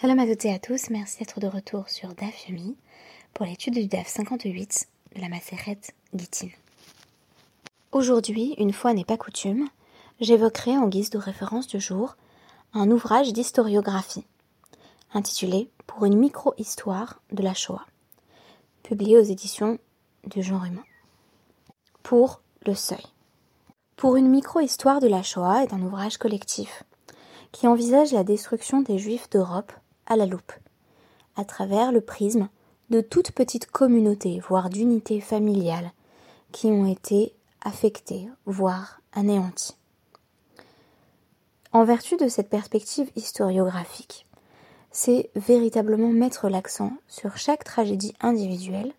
Shalom à toutes et à tous, merci d'être de retour sur DAF Yomi pour l'étude du DAF 58 de la Maseret Gittin. Aujourd'hui, une fois n'est pas coutume, j'évoquerai en guise de référence du jour un ouvrage d'historiographie intitulé Pour une micro-histoire de la Shoah, publié aux éditions du genre humain. Pour le seuil. Pour une micro-histoire de la Shoah est un ouvrage collectif qui envisage la destruction des Juifs d'Europe à la loupe, à travers le prisme de toutes petites communautés, voire d'unités familiales, qui ont été affectées, voire anéanties. En vertu de cette perspective historiographique, c'est véritablement mettre l'accent sur chaque tragédie individuelle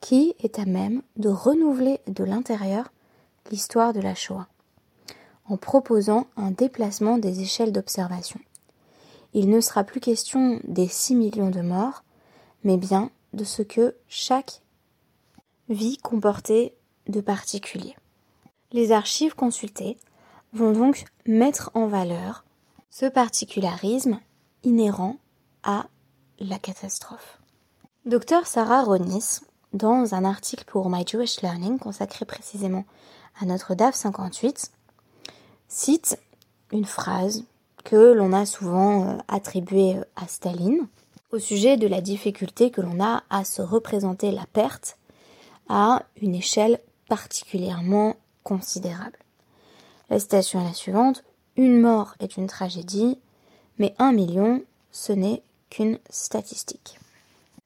qui est à même de renouveler de l'intérieur l'histoire de la Shoah en proposant un déplacement des échelles d'observation. Il ne sera plus question des 6 millions de morts, mais bien de ce que chaque vie comportait de particulier. Les archives consultées vont donc mettre en valeur ce particularisme inhérent à la catastrophe. Docteur Sarah Ronis, dans un article pour My Jewish Learning consacré précisément à notre DAF 58, cite une phrase que l'on a souvent euh, attribuée euh, à Staline au sujet de la difficulté que l'on a à se représenter la perte à une échelle particulièrement considérable. La citation est la suivante Une mort est une tragédie, mais un million, ce n'est qu'une statistique.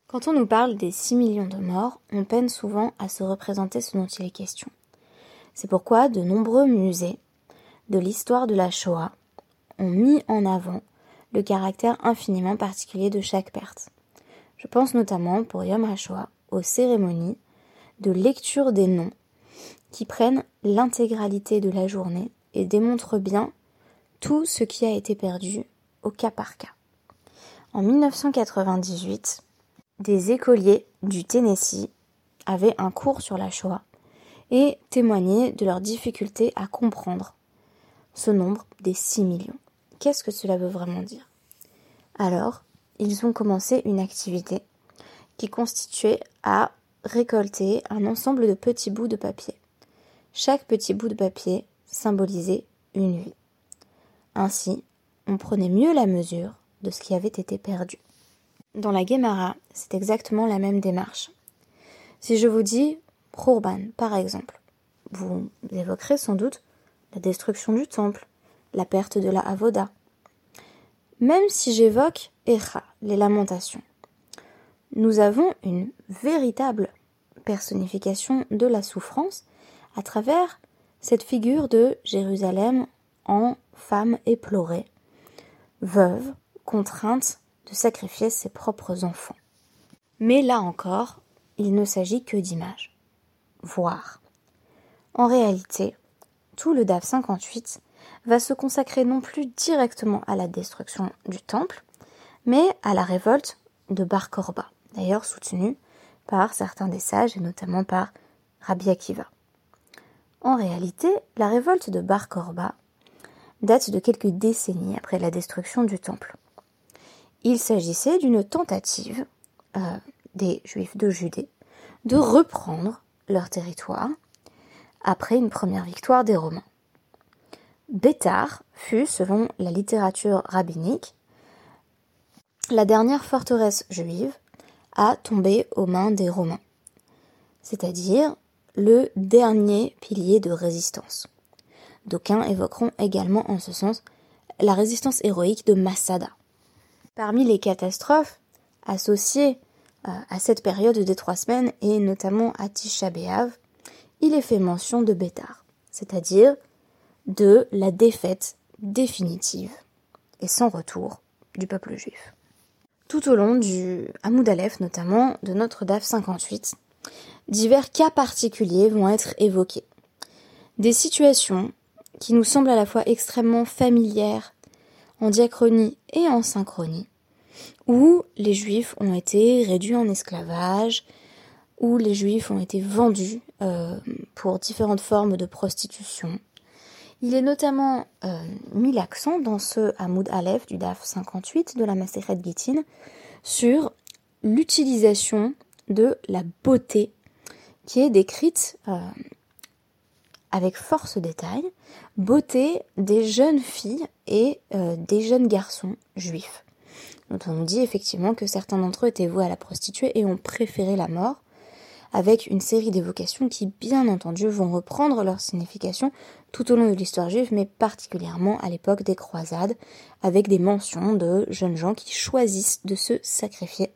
Quand on nous parle des 6 millions de morts, on peine souvent à se représenter ce dont il est question. C'est pourquoi de nombreux musées de l'histoire de la Shoah ont mis en avant le caractère infiniment particulier de chaque perte. Je pense notamment pour Yom HaShoah aux cérémonies de lecture des noms qui prennent l'intégralité de la journée et démontrent bien tout ce qui a été perdu au cas par cas. En 1998, des écoliers du Tennessee avaient un cours sur la Shoah et témoignaient de leur difficulté à comprendre ce nombre des 6 millions. Qu'est-ce que cela veut vraiment dire? Alors, ils ont commencé une activité qui constituait à récolter un ensemble de petits bouts de papier. Chaque petit bout de papier symbolisait une vie. Ainsi, on prenait mieux la mesure de ce qui avait été perdu. Dans la Guémara, c'est exactement la même démarche. Si je vous dis Khurban, par exemple, vous évoquerez sans doute la destruction du temple, la perte de la avoda. Même si j'évoque Echa, les lamentations, nous avons une véritable personnification de la souffrance à travers cette figure de Jérusalem en femme éplorée, veuve, contrainte de sacrifier ses propres enfants. Mais là encore, il ne s'agit que d'images. Voir. En réalité, tout le DAF 58 va se consacrer non plus directement à la destruction du temple, mais à la révolte de Bar Korba, d'ailleurs soutenue par certains des sages et notamment par Rabbi Akiva. En réalité, la révolte de Bar Korba date de quelques décennies après la destruction du temple. Il s'agissait d'une tentative euh, des Juifs de Judée de reprendre leur territoire après une première victoire des Romains. Bétar fut, selon la littérature rabbinique, la dernière forteresse juive à tomber aux mains des Romains, c'est-à-dire le dernier pilier de résistance. D'aucuns évoqueront également en ce sens la résistance héroïque de Massada. Parmi les catastrophes associées euh, à cette période des trois semaines et notamment à Tisha B'Av, il est fait mention de Bétar, c'est-à-dire de la défaite définitive et sans retour du peuple juif. Tout au long du Hamoud Aleph, notamment de notre DAF 58, divers cas particuliers vont être évoqués. Des situations qui nous semblent à la fois extrêmement familières en diachronie et en synchronie, où les juifs ont été réduits en esclavage, où les juifs ont été vendus euh, pour différentes formes de prostitution. Il est notamment euh, mis l'accent dans ce Hamoud Aleph du DAF 58 de la Maseret Gittin sur l'utilisation de la beauté qui est décrite euh, avec force détail, beauté des jeunes filles et euh, des jeunes garçons juifs. Donc on nous dit effectivement que certains d'entre eux étaient voués à la prostituée et ont préféré la mort, avec une série d'évocations qui, bien entendu, vont reprendre leur signification tout au long de l'histoire juive, mais particulièrement à l'époque des croisades, avec des mentions de jeunes gens qui choisissent de se sacrifier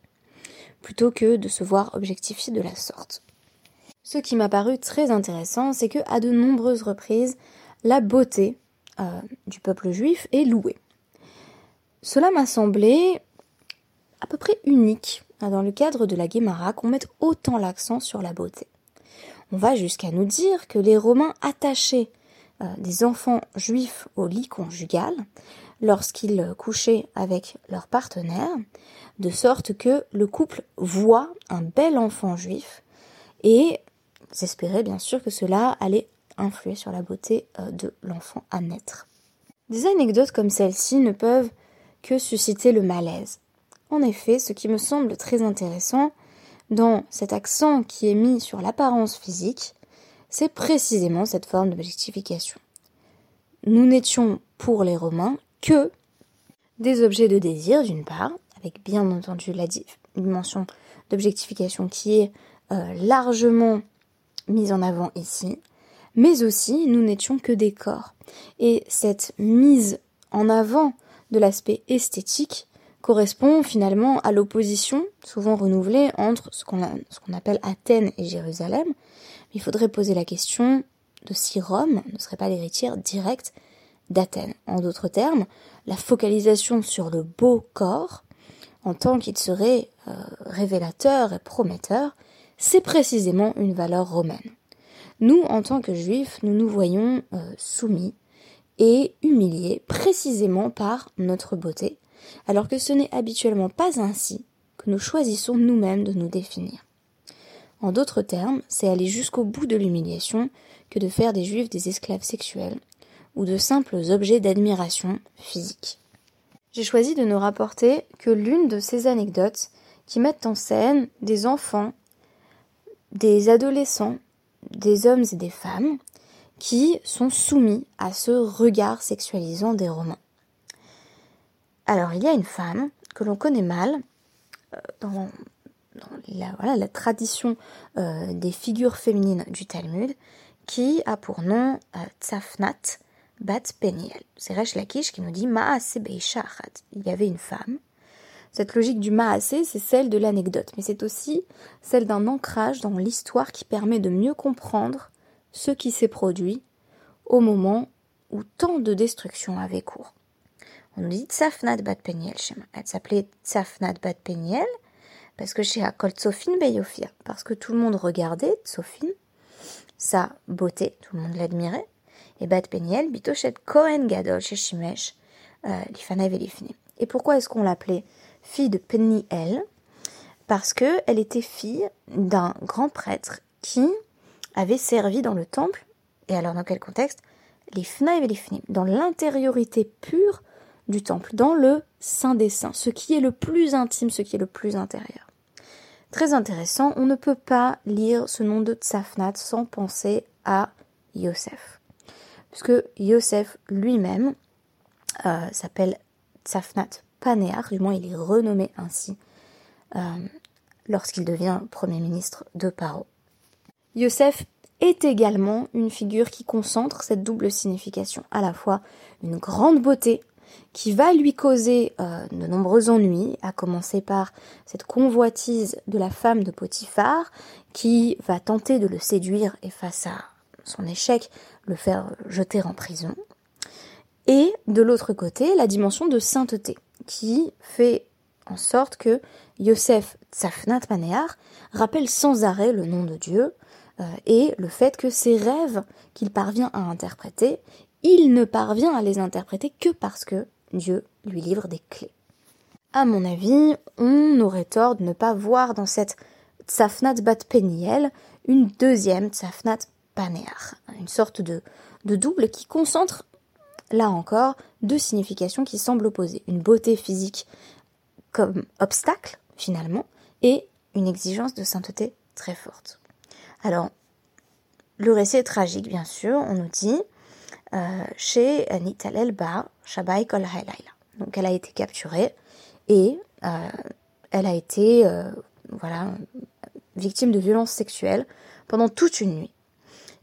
plutôt que de se voir objectifiés de la sorte. Ce qui m'a paru très intéressant, c'est que à de nombreuses reprises, la beauté euh, du peuple juif est louée. Cela m'a semblé à peu près unique hein, dans le cadre de la Guémara qu'on mette autant l'accent sur la beauté. On va jusqu'à nous dire que les Romains attachaient des enfants juifs au lit conjugal lorsqu'ils couchaient avec leur partenaire, de sorte que le couple voit un bel enfant juif et s'espérait bien sûr que cela allait influer sur la beauté euh, de l'enfant à naître. Des anecdotes comme celle-ci ne peuvent que susciter le malaise. En effet, ce qui me semble très intéressant dans cet accent qui est mis sur l'apparence physique, c'est précisément cette forme d'objectification. Nous n'étions pour les Romains que des objets de désir d'une part, avec bien entendu la dimension d'objectification qui est euh, largement mise en avant ici, mais aussi nous n'étions que des corps. Et cette mise en avant de l'aspect esthétique correspond finalement à l'opposition, souvent renouvelée, entre ce qu'on appelle Athènes et Jérusalem. Il faudrait poser la question de si Rome ne serait pas l'héritière directe d'Athènes. En d'autres termes, la focalisation sur le beau corps, en tant qu'il serait euh, révélateur et prometteur, c'est précisément une valeur romaine. Nous, en tant que juifs, nous nous voyons euh, soumis et humiliés précisément par notre beauté, alors que ce n'est habituellement pas ainsi que nous choisissons nous-mêmes de nous définir. En d'autres termes, c'est aller jusqu'au bout de l'humiliation que de faire des juifs des esclaves sexuels ou de simples objets d'admiration physique. J'ai choisi de ne rapporter que l'une de ces anecdotes qui mettent en scène des enfants des adolescents, des hommes et des femmes qui sont soumis à ce regard sexualisant des Romains. Alors il y a une femme que l'on connaît mal euh, dans, la, tradition euh, des figures féminines du Talmud qui a pour nom euh, Bat Peniel. C'est Resh Lakish qui nous dit Maase Il y avait une femme cette logique du maasé, c'est celle de l'anecdote, mais c'est aussi celle d'un ancrage dans l'histoire qui permet de mieux comprendre ce qui s'est produit au moment où tant de destruction avait cours. On nous dit Tsafnat Bat Peniel Elle s'appelait Tsafnat Bat Peniel parce que chez Akol Tsofin Beyofir, parce que tout le monde regardait Tsofin, sa beauté, tout le monde l'admirait, et Bat Peniel, Bitochet Kohen Gadol chez Shimesh, euh, Et pourquoi est-ce qu'on l'appelait fille de Peniel, parce qu'elle était fille d'un grand prêtre qui avait servi dans le temple, et alors dans quel contexte? Les Fnaïv et dans l'intériorité pure du temple, dans le Saint des Saints, ce qui est le plus intime, ce qui est le plus intérieur. Très intéressant, on ne peut pas lire ce nom de Tsafnat sans penser à Yosef. Puisque Yosef lui-même euh, s'appelle Tsafnat Panéar, du moins il est renommé ainsi euh, lorsqu'il devient Premier ministre de Paro. Yosef est également une figure qui concentre cette double signification, à la fois une grande beauté qui va lui causer euh, de nombreux ennuis, à commencer par cette convoitise de la femme de Potiphar qui va tenter de le séduire et face à son échec le faire jeter en prison. Et de l'autre côté, la dimension de sainteté qui fait en sorte que Yosef Tsafnat Panéar rappelle sans arrêt le nom de Dieu euh, et le fait que ses rêves qu'il parvient à interpréter, il ne parvient à les interpréter que parce que Dieu lui livre des clés. À mon avis, on aurait tort de ne pas voir dans cette Tsafnat Bat Peniel une deuxième Tsafnat Panéar, une sorte de, de double qui concentre, là encore, deux significations qui semblent opposées. Une beauté physique comme obstacle, finalement, et une exigence de sainteté très forte. Alors, le récit est tragique, bien sûr, on nous dit, chez Nitalel Ba, Shabai Kol Donc, elle a été capturée et euh, elle a été, euh, voilà, victime de violences sexuelles pendant toute une nuit.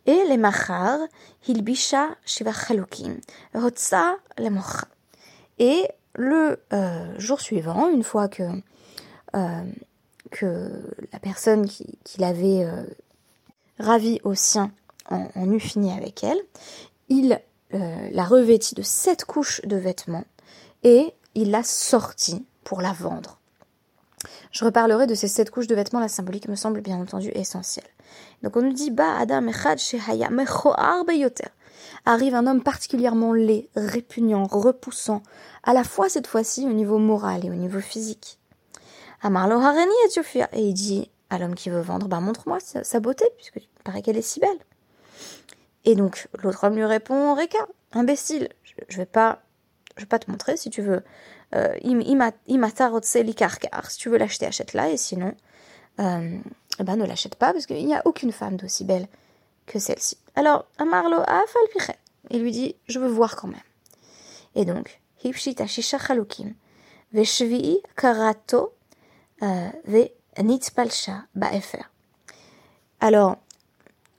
Et les machar, hilbisha shiva rotsa le Et le euh, jour suivant, une fois que, euh, que la personne qui, l'avait euh, ravie au sien en, en, eut fini avec elle, il la revêtit de sept couches de vêtements et il l'a sortie pour la vendre. Je reparlerai de ces sept couches de vêtements, la symbolique me semble bien entendu essentielle. Donc on nous dit Ba Adam Arrive un homme particulièrement laid, répugnant, repoussant, à la fois cette fois-ci au niveau moral et au niveau physique. Amarlo Hareni et Et il dit à l'homme qui veut vendre Bah montre-moi sa, beauté, puisque il paraît qu'elle est si belle. Et donc l'autre homme lui répond Reka, imbécile, je, vais pas je vais pas te montrer si tu veux euh, si tu veux l'acheter, achète-la, et sinon, euh, eh ben, ne l'achète pas, parce qu'il n'y a aucune femme d'aussi belle que celle-ci. Alors, Amarlo il lui dit, je veux voir quand même. Et donc, Hipshita Shisha Chalukim, Veshvi'i Karato, euh, Ve Nitzpalsha Ba'efer. Alors,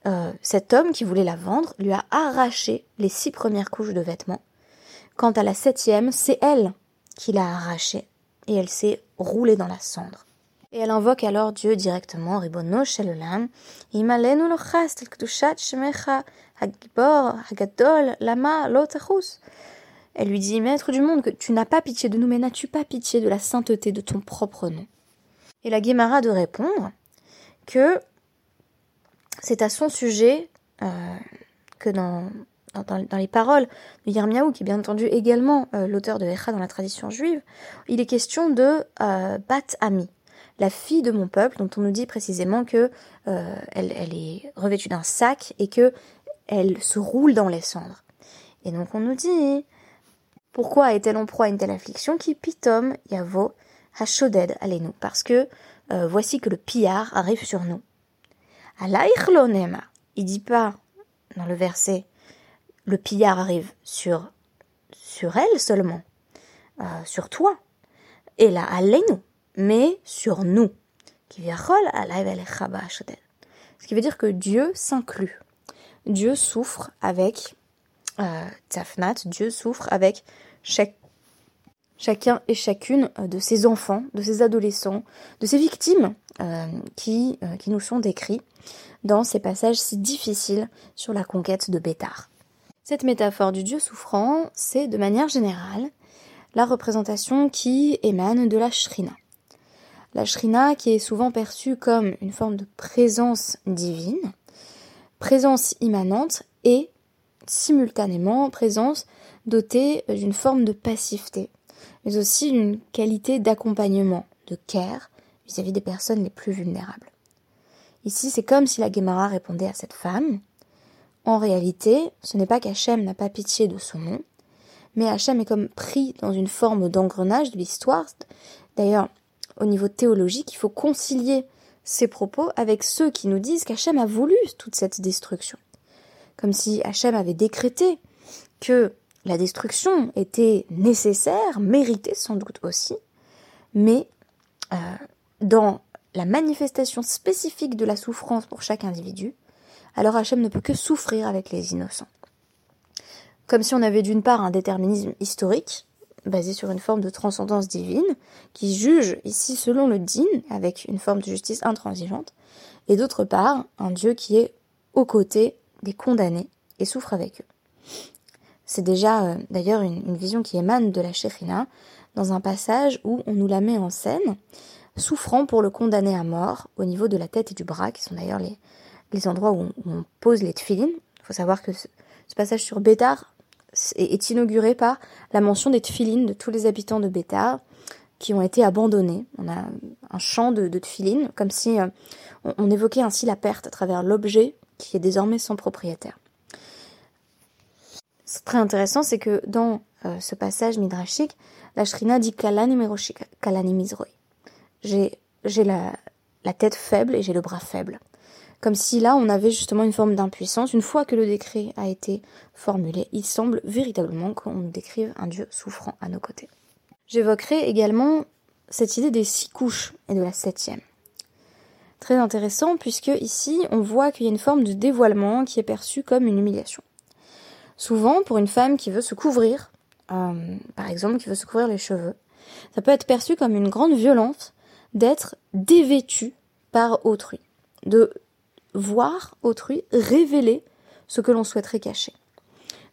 euh, cet homme qui voulait la vendre lui a arraché les six premières couches de vêtements. Quant à la septième, c'est elle qui l'a arrachée et elle s'est roulée dans la cendre. Et elle invoque alors Dieu directement, Ribono Shelolam, Imalenu lochast kdushat shemecha hagibor hagadol lama lotachus. Elle lui dit, Maître du monde, que tu n'as pas pitié de nous, mais n'as-tu pas pitié de la sainteté de ton propre nom? Et la Guémara de répondre que c'est à son sujet euh, que dans les paroles de Yermiaou, qui est bien entendu également euh, l'auteur de Echa dans la tradition juive, il est question de euh, Bat Ami, la fille de mon peuple, dont on nous dit précisément que elle, est revêtue d'un sac et que elle se roule dans les cendres. Et donc on nous dit pourquoi est-elle en proie à une telle affliction qui pitom yavo hashoded nous parce que voici que le pillard arrive sur nous. Il dit pas dans le verset le pillard arrive sur, sur elle seulement, euh, sur toi, et là, nous, mais sur nous. Ce qui veut dire que Dieu s'inclut. Dieu souffre avec euh, Tafnat, Dieu souffre avec chaque, chacun et chacune euh, de ses enfants, de ses adolescents, de ses victimes euh, qui, qui nous sont décrits dans ces passages si difficiles sur la conquête de Bétar. Cette métaphore du Dieu souffrant, c'est de manière générale la représentation qui émane de la shrina. La shrina qui est souvent perçue comme une forme de présence divine, présence immanente et simultanément présence dotée d'une forme de passivité, mais aussi d'une qualité d'accompagnement, de care vis-à-vis des personnes les plus vulnérables. Ici, c'est comme si la Gemara répondait à cette femme en réalité, ce n'est pas qu'Hachem n'a pas pitié de son nom, mais Hachem est comme pris dans une forme d'engrenage de l'histoire. D'ailleurs, au niveau théologique, il faut concilier ces propos avec ceux qui nous disent qu'Hachem a voulu toute cette destruction. Comme si Hachem avait décrété que la destruction était nécessaire, méritée sans doute aussi, mais euh, dans la manifestation spécifique de la souffrance pour chaque individu, alors Hachem ne peut que souffrir avec les innocents. Comme si on avait d'une part un déterminisme historique, basé sur une forme de transcendance divine, qui juge ici selon le din, avec une forme de justice intransigeante, et d'autre part un Dieu qui est aux côtés des condamnés et souffre avec eux. C'est déjà euh, d'ailleurs une, vision qui émane de la Shekhinah, dans un passage où on nous la met en scène, souffrant pour le condamné à mort au niveau de la tête et du bras, qui sont d'ailleurs les, endroits où on, pose les tefilines. Il faut savoir que ce, passage sur Bétar est, inauguré par la mention des tefilines de tous les habitants de Bétar qui ont été abandonnés. On a un champ de, de comme si euh, on, évoquait ainsi la perte à travers l'objet qui est désormais sans propriétaire. Très intéressant, c'est que dans euh, ce passage midrashique, la Shrina dit Kalani Kalani J'ai, j'ai la, la tête faible et j'ai le bras faible. Comme si là, on avait justement une forme d'impuissance. Une fois que le décret a été formulé, il semble véritablement qu'on décrive un Dieu souffrant à nos côtés. J'évoquerai également cette idée des six couches et de la septième. Très intéressant puisque ici on voit qu'il y a une forme de dévoilement qui est perçue comme une humiliation. Souvent pour une femme qui veut se couvrir, euh, par exemple qui veut se couvrir les cheveux, ça peut être perçu comme une grande violence d'être dévêtue par autrui, de voir autrui révéler ce que l'on souhaiterait cacher.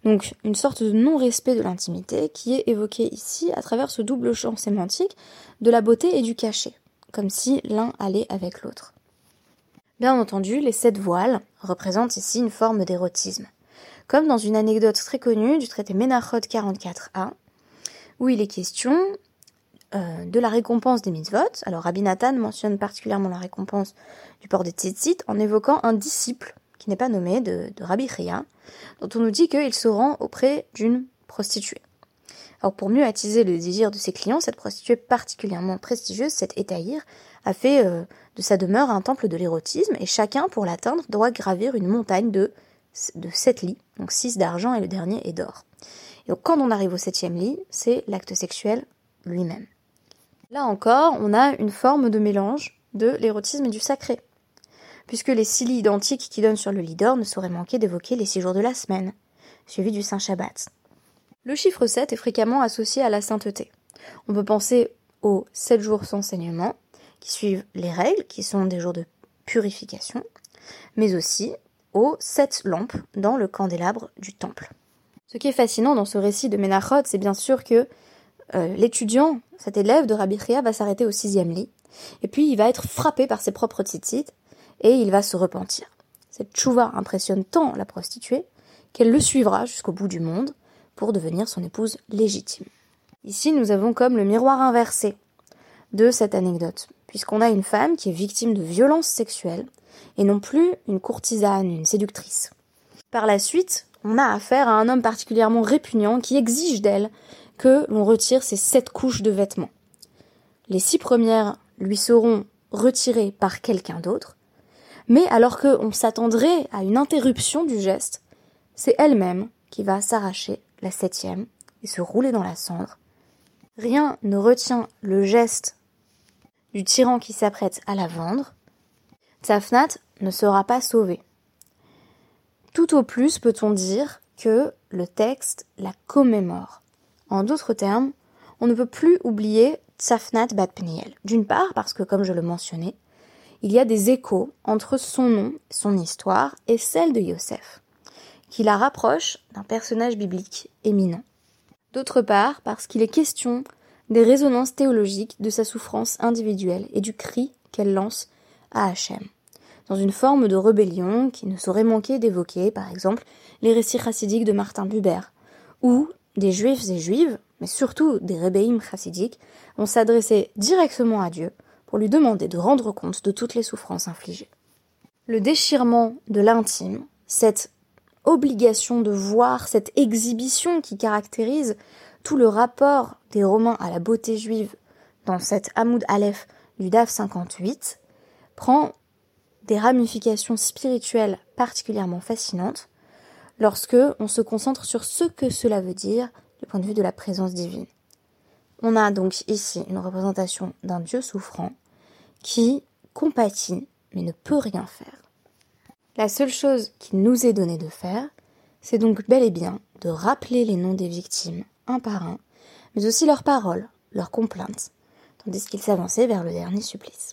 Donc une sorte de non-respect de l'intimité qui est évoqué ici à travers ce double champ sémantique de la beauté et du cachet, comme si l'un allait avec l'autre. Bien entendu, les sept voiles représentent ici une forme d'érotisme, comme dans une anecdote très connue du traité Menachot 44a, où il est question euh, de la récompense des mitzvot. Alors Rabbi Nathan mentionne particulièrement la récompense du port des tzitzit en évoquant un disciple qui n'est pas nommé de, Rabbi Chia, dont on nous dit qu'il se rend auprès d'une prostituée. Alors pour mieux attiser le désir de ses clients, cette prostituée particulièrement prestigieuse, cette étaïr, a fait euh, de sa demeure un temple de l'érotisme, et chacun, pour l'atteindre, doit gravir une montagne de, de sept lits, donc six d'argent et le dernier est d'or. Et donc quand on arrive au septième lit, c'est l'acte sexuel lui-même. Là encore, on a une forme de mélange de l'érotisme et du sacré puisque les six lits identiques qui donnent sur le lit d'or ne sauraient manquer d'évoquer les six jours de la semaine, suivis du Saint Shabbat. Le chiffre 7 est fréquemment associé à la sainteté. On peut penser aux sept jours sans saignement, qui suivent les règles, qui sont des jours de purification, mais aussi aux sept lampes dans le candélabre du temple. Ce qui est fascinant dans ce récit de Menachot, c'est bien sûr que euh, l'étudiant, cet élève de Rabbi va s'arrêter au sixième lit, et puis il va être frappé par ses propres tzitzit, et il va se repentir. Cette chouva impressionne tant la prostituée qu'elle le suivra jusqu'au bout du monde pour devenir son épouse légitime. Ici, nous avons comme le miroir inversé de cette anecdote, puisqu'on a une femme qui est victime de violences sexuelles et non plus une courtisane, une séductrice. Par la suite, on a affaire à un homme particulièrement répugnant qui exige d'elle que l'on retire ses sept couches de vêtements. Les six premières lui seront retirées par quelqu'un d'autre, mais alors qu'on s'attendrait à une interruption du geste, c'est elle-même qui va s'arracher la septième et se rouler dans la cendre. Rien ne retient le geste du tyran qui s'apprête à la vendre. Tsafnat ne sera pas sauvé. Tout au plus peut-on dire que le texte la commémore. En d'autres termes, on ne peut plus oublier Tsafnat Bat Peniel. D'une part parce que, comme je le mentionnais, il y a des échos entre son nom, son histoire et celle de Yosef, qui la rapproche d'un personnage biblique éminent. D'autre part, parce qu'il est question des résonances théologiques de sa souffrance individuelle et du cri qu'elle lance à Hachem, dans une forme de rébellion qui ne saurait manquer d'évoquer, par exemple, les récits chassidiques de Martin Buber, où des juifs et juives, mais surtout des rébéim chassidiques, vont s'adresser directement à Dieu pour lui demander de rendre compte de toutes les souffrances infligées. Le déchirement de l'intime, cette obligation de voir, cette exhibition qui caractérise tout le rapport des Romains à la beauté juive dans cette Hamoud Aleph du DAF 58, prend des ramifications spirituelles particulièrement fascinantes lorsque on se concentre sur ce que cela veut dire du point de vue de la présence divine. On a donc ici une représentation d'un Dieu souffrant qui compatit mais ne peut rien faire. La seule chose qui nous est donnée de faire, c'est donc bel et bien de rappeler les noms des victimes un par un, mais aussi leurs paroles, leurs complaintes, tandis qu'ils s'avançaient vers le dernier supplice.